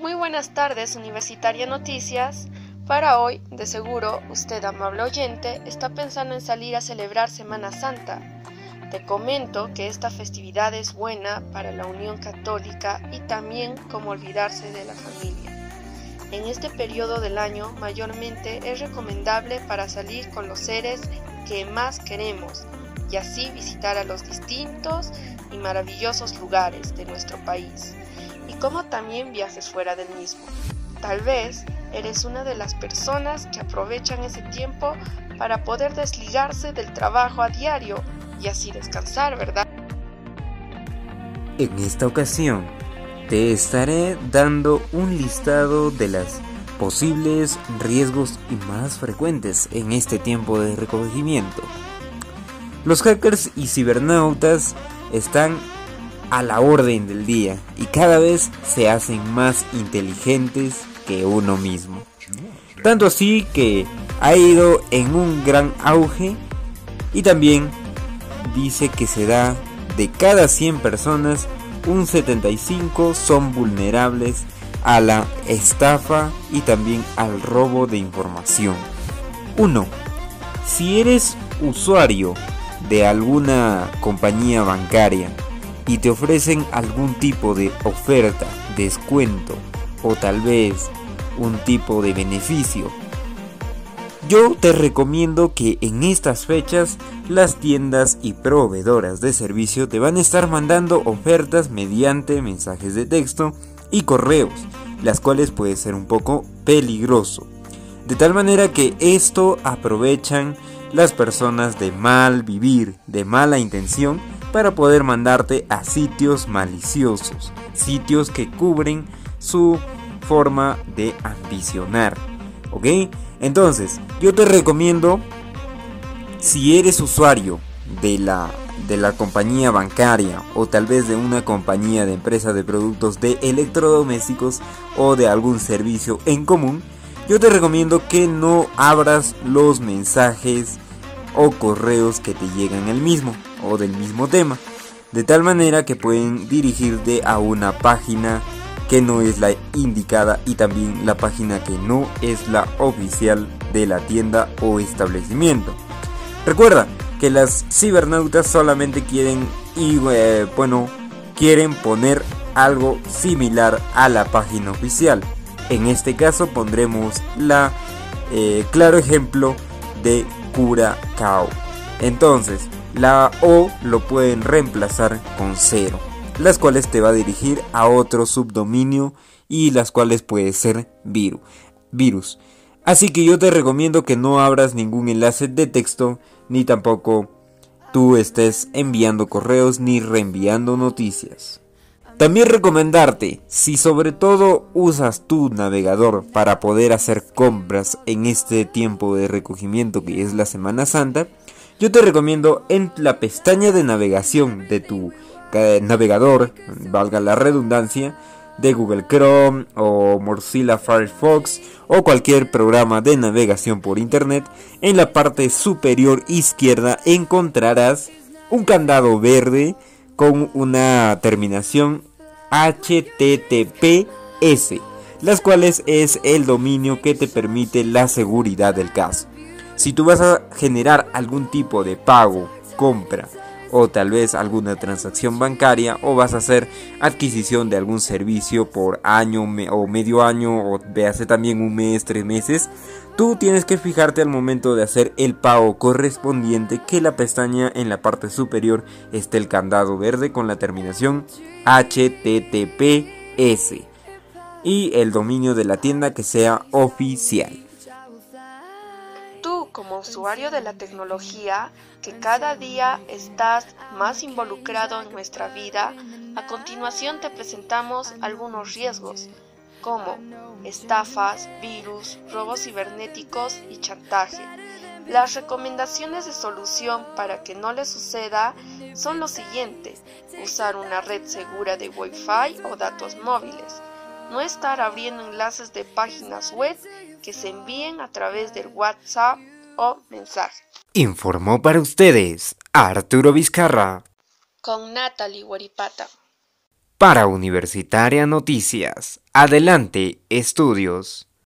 Muy buenas tardes, Universitaria Noticias. Para hoy, de seguro, usted, amable oyente, está pensando en salir a celebrar Semana Santa. Te comento que esta festividad es buena para la unión católica y también como olvidarse de la familia. En este periodo del año mayormente es recomendable para salir con los seres que más queremos y así visitar a los distintos y maravillosos lugares de nuestro país y como también viajes fuera del mismo. Tal vez eres una de las personas que aprovechan ese tiempo para poder desligarse del trabajo a diario y así descansar, ¿verdad? En esta ocasión te estaré dando un listado de las posibles riesgos y más frecuentes en este tiempo de recogimiento. Los hackers y cibernautas están a la orden del día y cada vez se hacen más inteligentes que uno mismo. Tanto así que ha ido en un gran auge y también dice que se da de cada 100 personas, un 75 son vulnerables a la estafa y también al robo de información. 1. Si eres usuario de alguna compañía bancaria y te ofrecen algún tipo de oferta, descuento o tal vez un tipo de beneficio, yo te recomiendo que en estas fechas las tiendas y proveedoras de servicio te van a estar mandando ofertas mediante mensajes de texto y correos, las cuales puede ser un poco peligroso. De tal manera que esto aprovechan las personas de mal vivir, de mala intención, para poder mandarte a sitios maliciosos, sitios que cubren su forma de ambicionar. ¿Ok? Entonces, yo te recomiendo, si eres usuario de la, de la compañía bancaria o tal vez de una compañía de empresa de productos de electrodomésticos o de algún servicio en común, yo te recomiendo que no abras los mensajes o correos que te llegan el mismo o del mismo tema, de tal manera que pueden dirigirte a una página que no es la indicada y también la página que no es la oficial de la tienda o establecimiento. Recuerda que las cibernautas solamente quieren y eh, bueno, quieren poner algo similar a la página oficial. En este caso pondremos la eh, claro ejemplo de Curacao. Entonces, la O lo pueden reemplazar con cero, las cuales te va a dirigir a otro subdominio y las cuales puede ser virus. virus. Así que yo te recomiendo que no abras ningún enlace de texto ni tampoco tú estés enviando correos ni reenviando noticias. También recomendarte, si sobre todo usas tu navegador para poder hacer compras en este tiempo de recogimiento que es la Semana Santa, yo te recomiendo en la pestaña de navegación de tu navegador, valga la redundancia, de Google Chrome o Mozilla Firefox o cualquier programa de navegación por internet, en la parte superior izquierda encontrarás un candado verde con una terminación HTTPS, las cuales es el dominio que te permite la seguridad del caso. Si tú vas a generar algún tipo de pago, compra o tal vez alguna transacción bancaria o vas a hacer adquisición de algún servicio por año o medio año o véase también un mes, tres meses, tú tienes que fijarte al momento de hacer el pago correspondiente que la pestaña en la parte superior esté el candado verde con la terminación HTTPS y el dominio de la tienda que sea oficial usuario de la tecnología que cada día estás más involucrado en nuestra vida, a continuación te presentamos algunos riesgos como estafas, virus, robos cibernéticos y chantaje. Las recomendaciones de solución para que no le suceda son los siguientes. Usar una red segura de Wi-Fi o datos móviles. No estar abriendo enlaces de páginas web que se envíen a través del WhatsApp mensaje. Informó para ustedes Arturo Vizcarra. Con Natalie. Para Universitaria Noticias, adelante estudios.